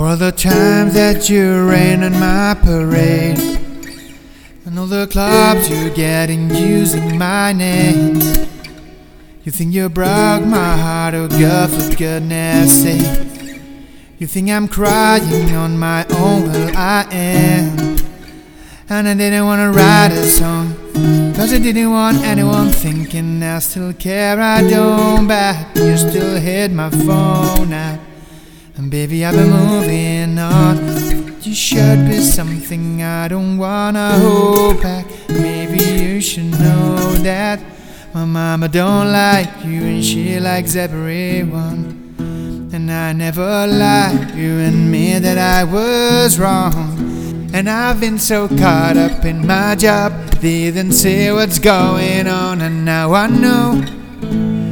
For the times that you rain on my parade And all the clubs you get in using my name You think you broke my heart, oh girl, for goodness sake. You think I'm crying on my own, well I am. And I didn't wanna write a song Cause I didn't want anyone thinking I still care, I don't back You still hit my phone now and baby, I've been moving on. You should be something I don't wanna hold back. Maybe you should know that my mama don't like you and she likes everyone. And I never lied, you and admit that I was wrong. And I've been so caught up in my job, didn't see what's going on, and now I know.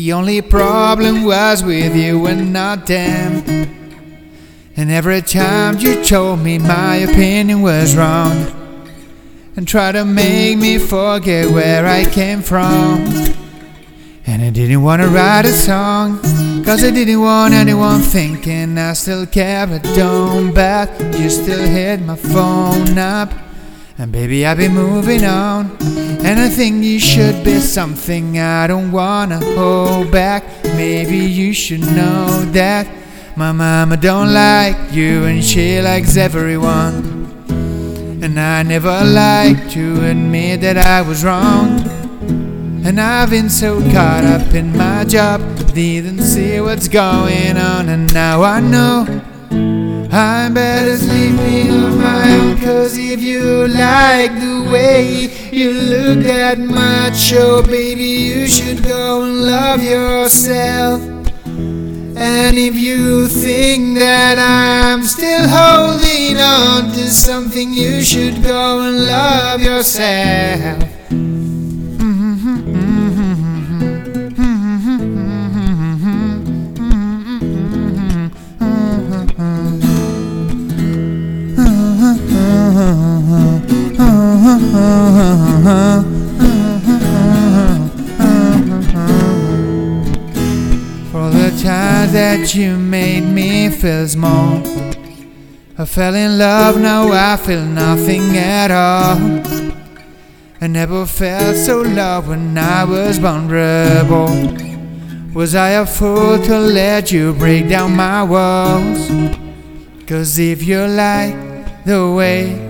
The only problem was with you and not them. And every time you told me my opinion was wrong, and tried to make me forget where I came from. And I didn't want to write a song, cause I didn't want anyone thinking I still care, but don't bet you still hit my phone up. And baby, I've been moving on. Think you should be something I don't wanna hold back. Maybe you should know that my mama don't like you and she likes everyone. And I never liked to admit that I was wrong. And I've been so caught up in my job, didn't see what's going on, and now I know. I'm better sleeping on my Cause if you like the way you look that much Oh baby you should go and love yourself. And if you think that I'm still holding on to something You should go and love yourself For the times that you made me feel small I fell in love, now I feel nothing at all I never felt so loved when I was vulnerable Was I a fool to let you break down my walls? Cause if you like the way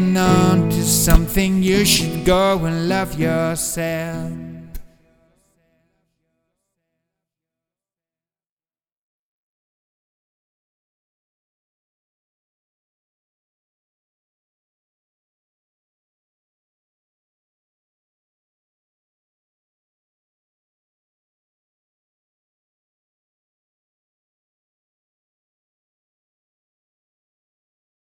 on to something, you should go and love yourself.